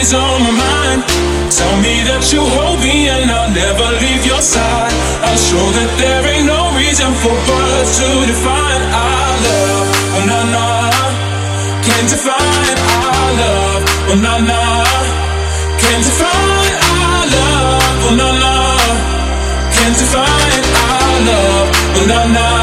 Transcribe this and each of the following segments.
stays on my mind. Tell me that you hold me and I'll never leave your side. I'll show that there ain't no reason for words to define our love. Oh, nah, nah. Can't define our love. Oh, nah, nah. Can't define our love. Oh, nah, nah. Can't define our love. Oh, nah, nah.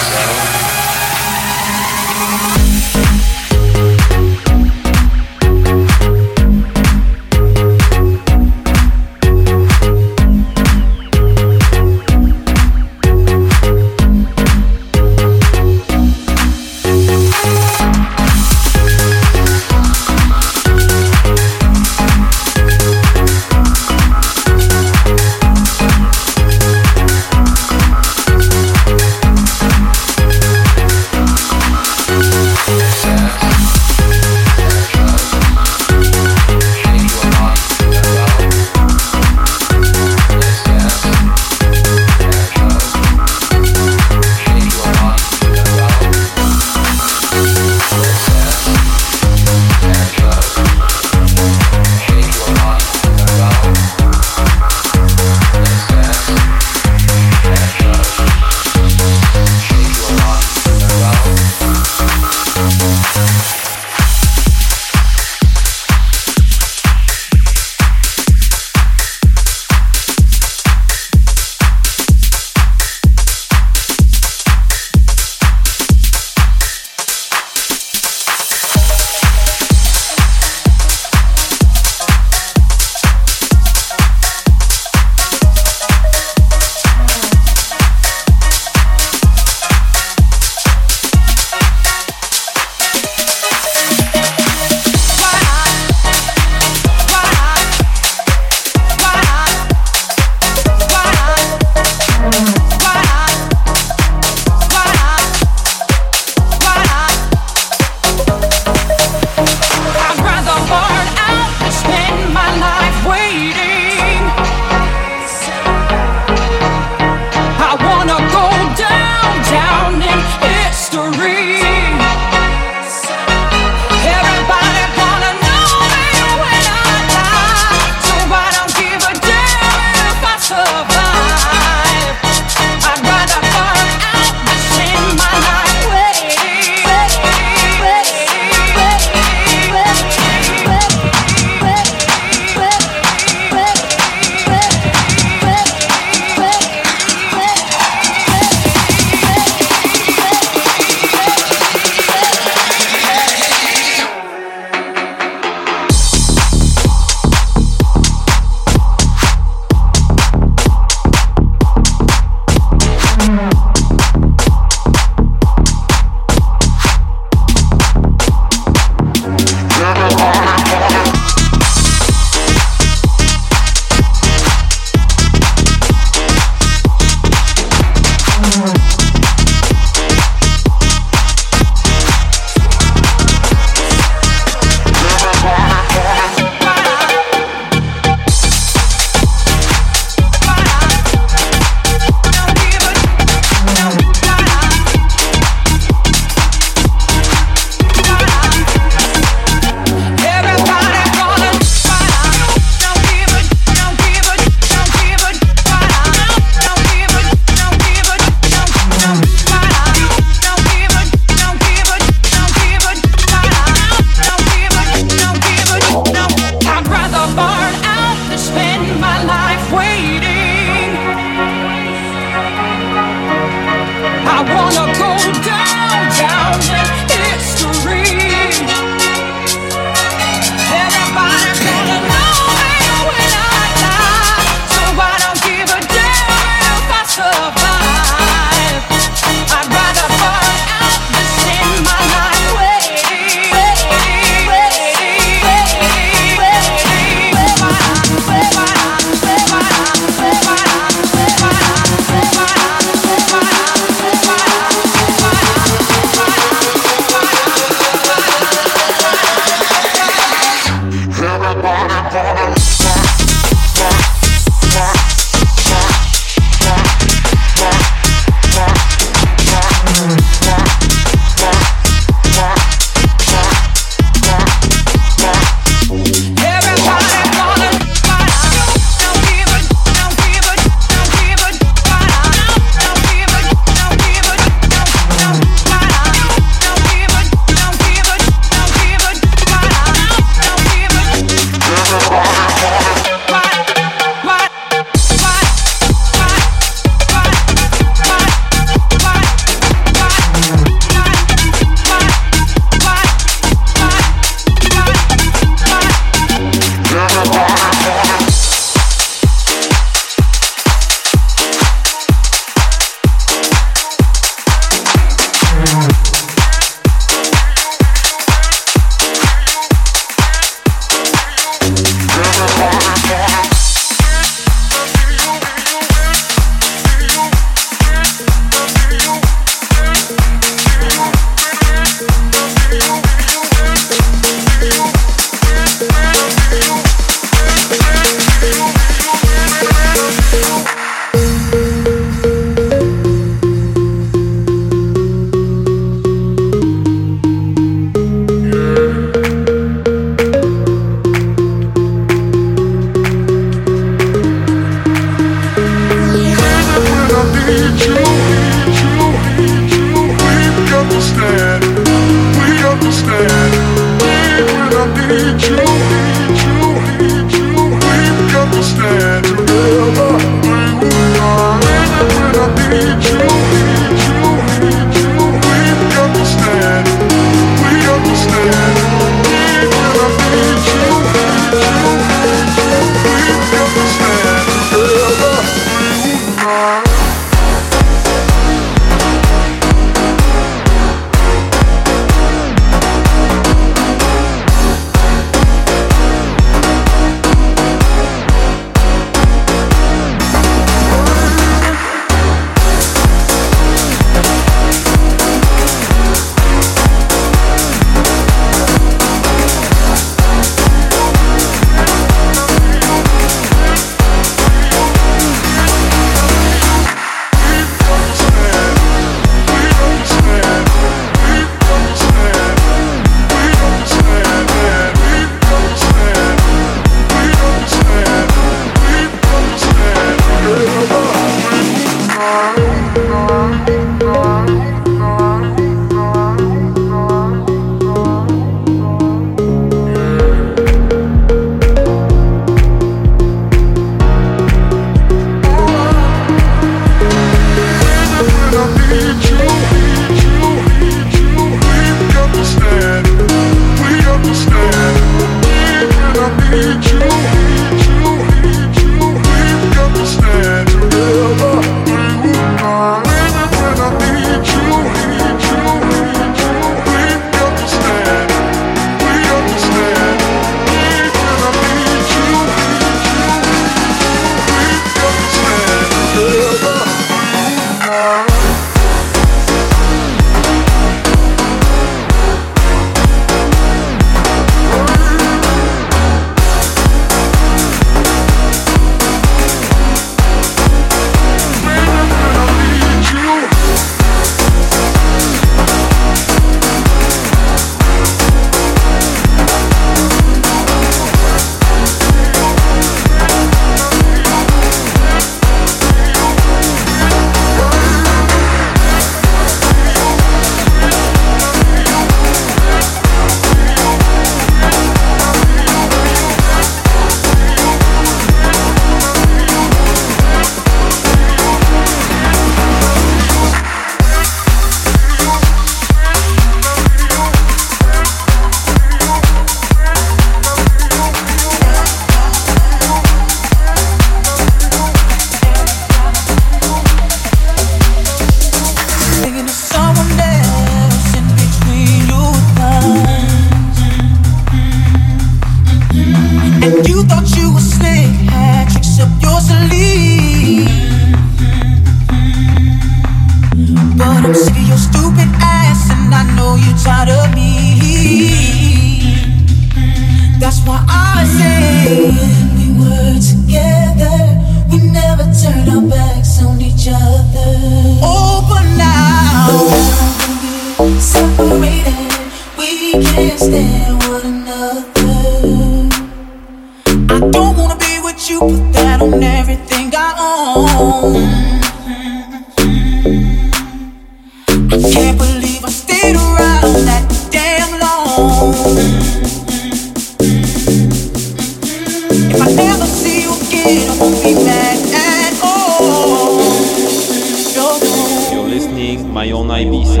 listening my own Ibiza.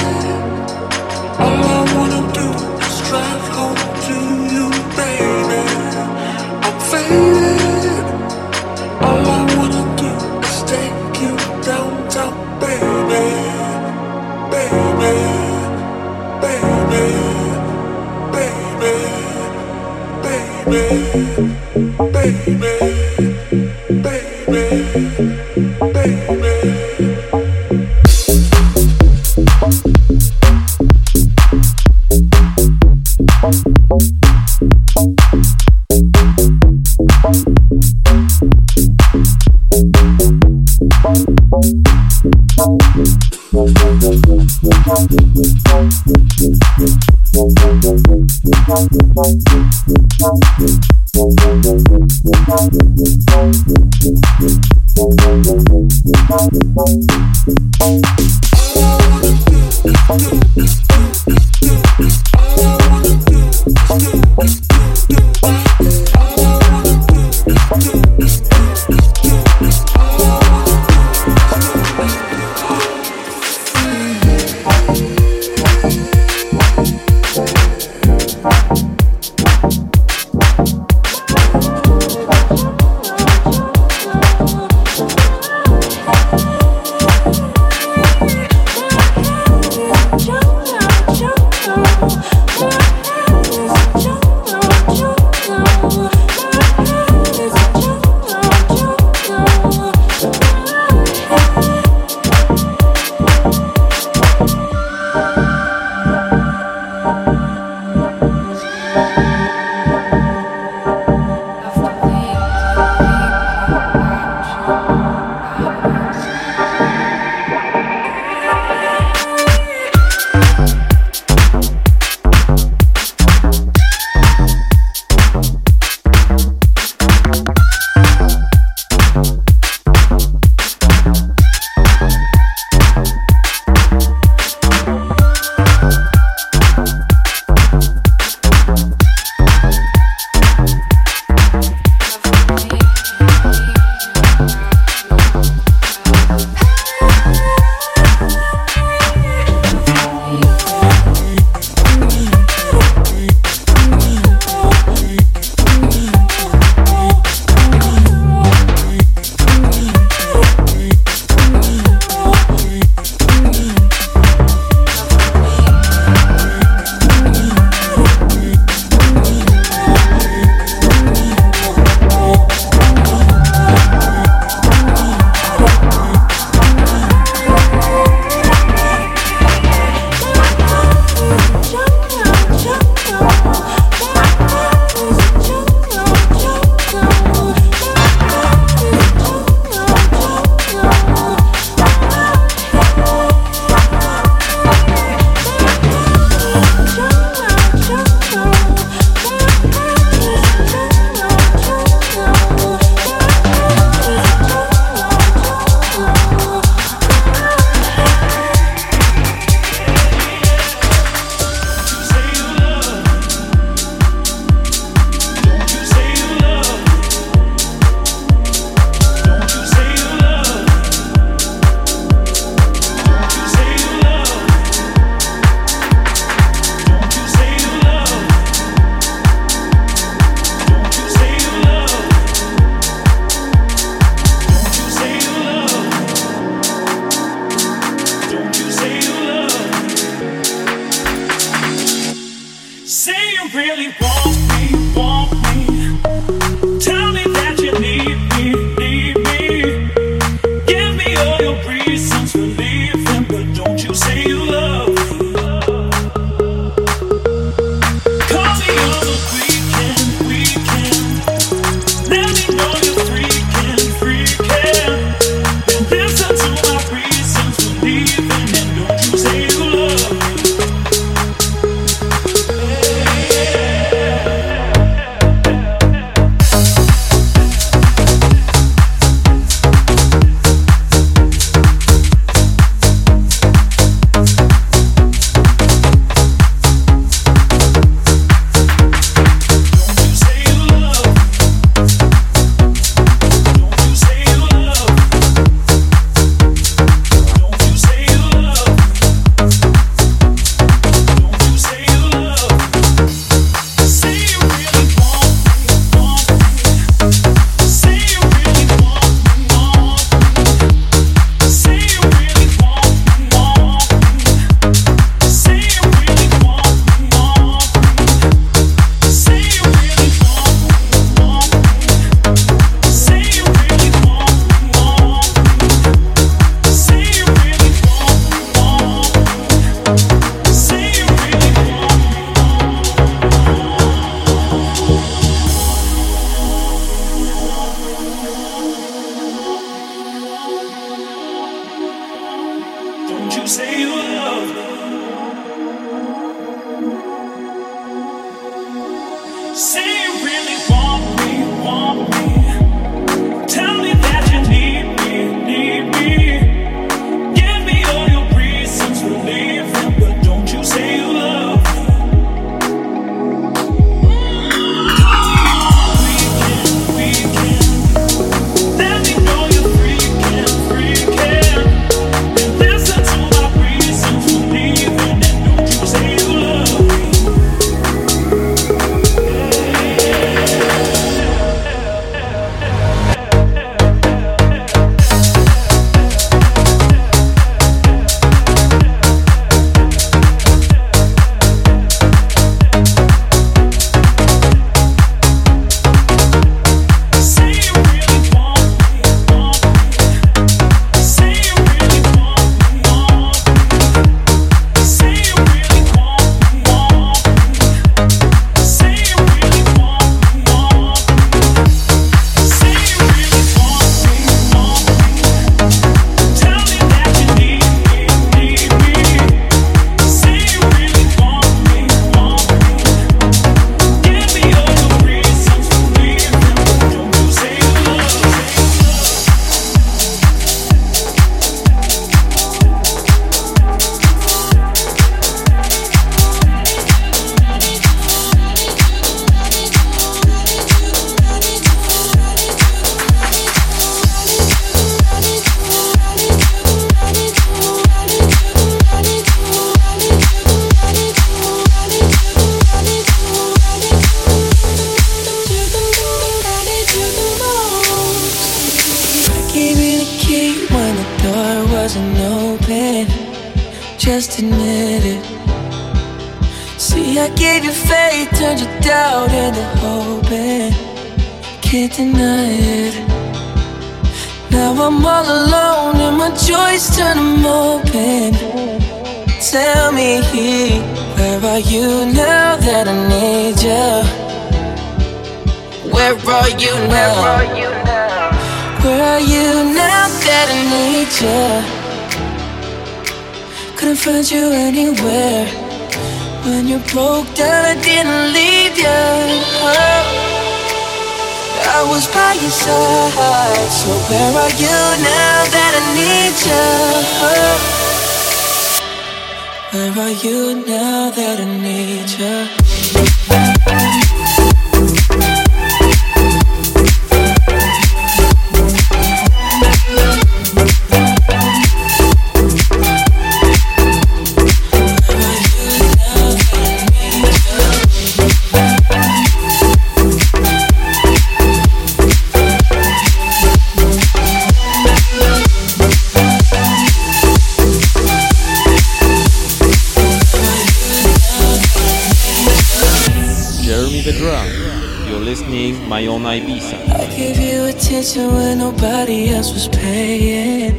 side. So where are you now that I need you? Where are you now that I need you? playing the drum. You're listening my own Ibiza. I gave you attention when nobody else was paying.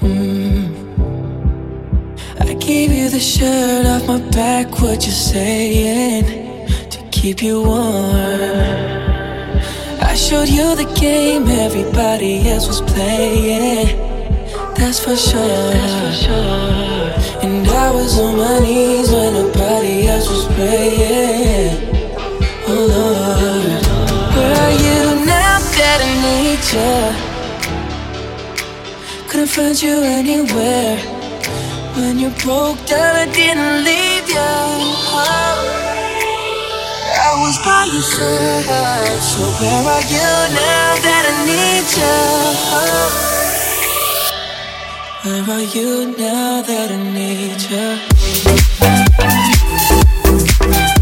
Mm. I gave you the shirt off my back. What you saying to keep you warm? I showed you the game everybody else was playing. That's for sure. That's for sure. And I was on my knees when nobody else was praying. Oh Lord, where are you now that I need you? Couldn't find you anywhere. When you broke down, I didn't leave you. Oh, I was by your side. So where are you now that I need you? Oh. Where are you now that I need you?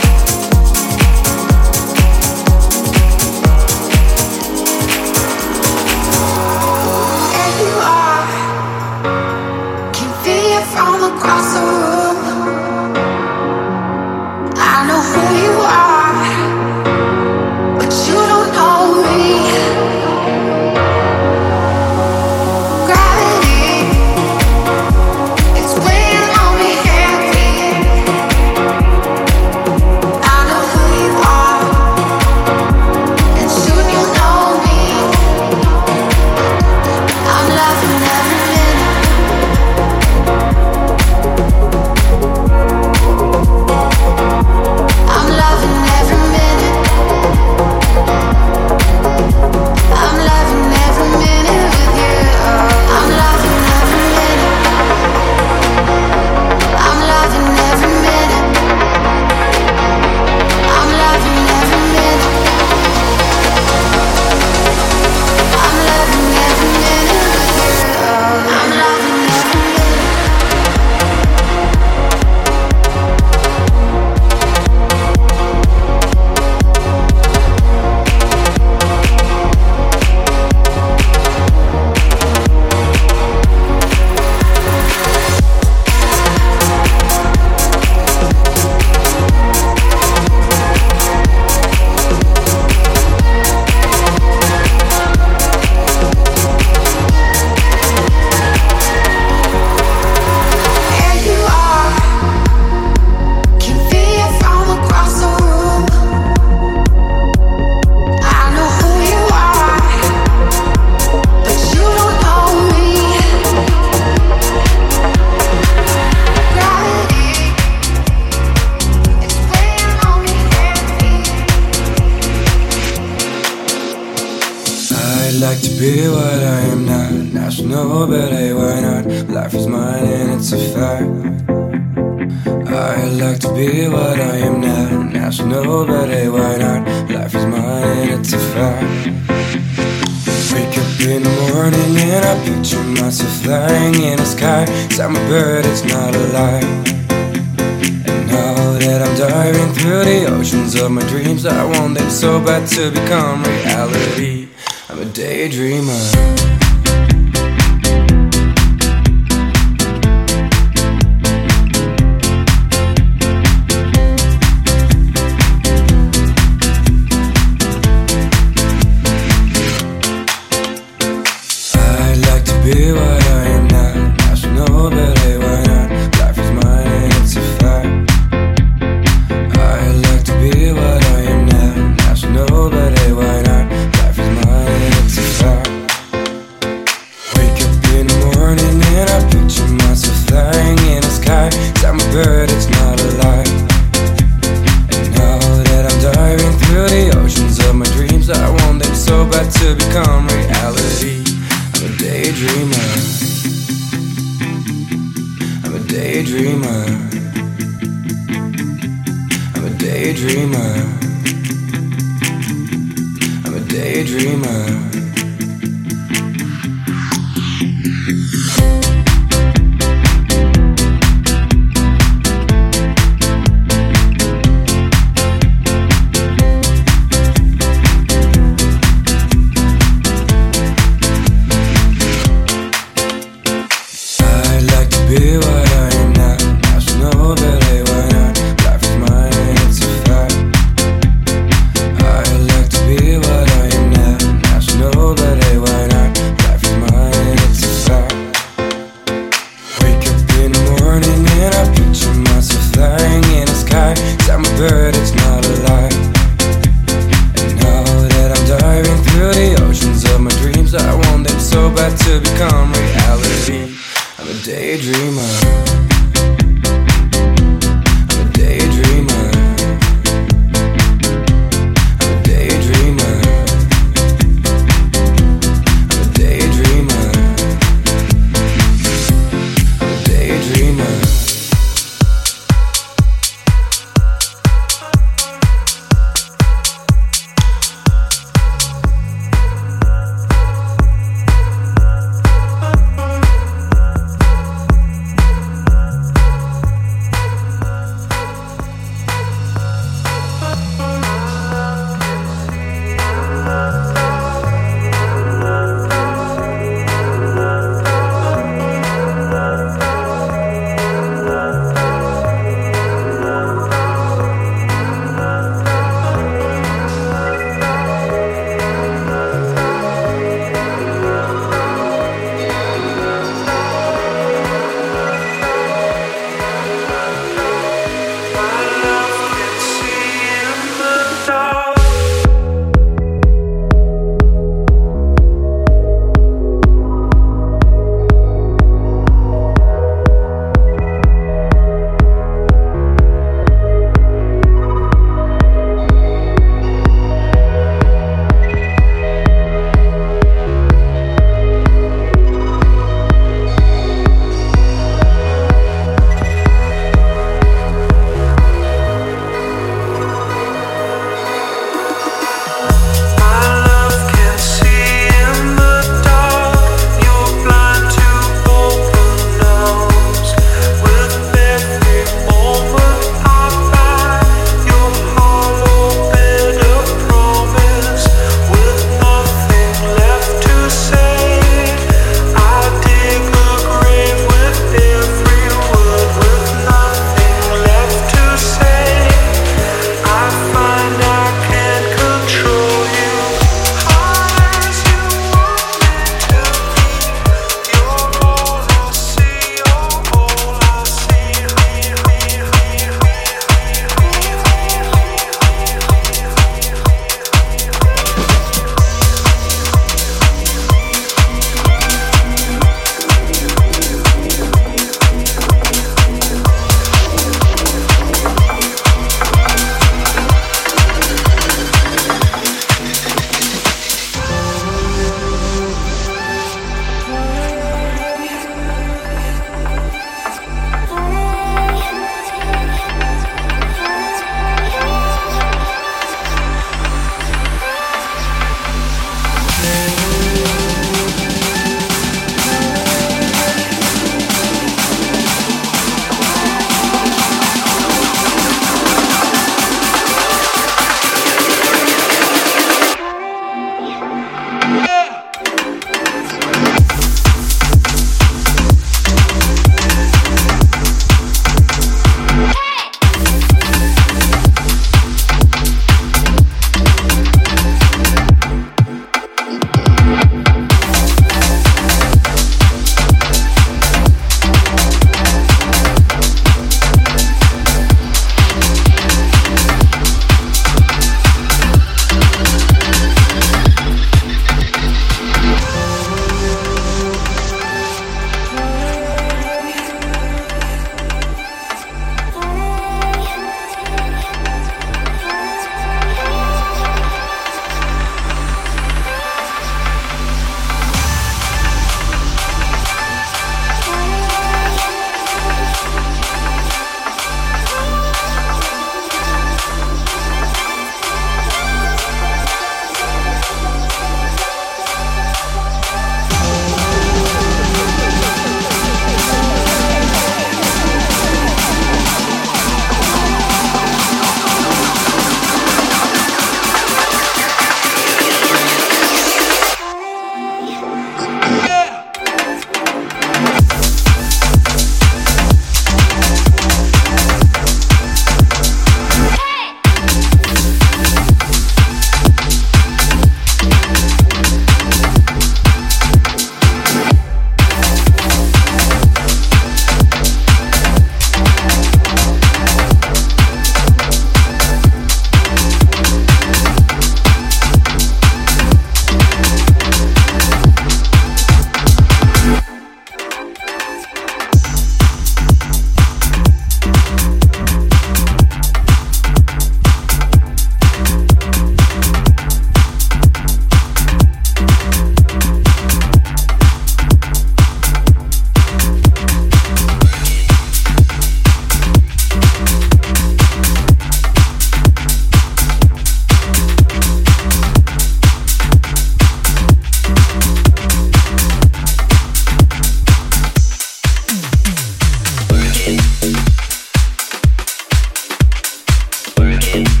in.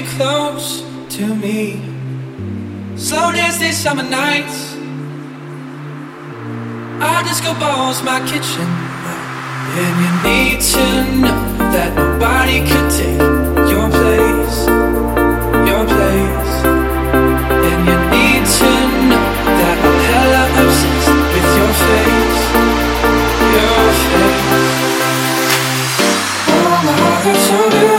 you close to me. Slow dance these summer nights. Our disco ball's my kitchen. And you need to know that nobody could take your place. Your place. And you need to know that I'm hella obsessed with your face. Your face. Oh, my heart hurts so bad.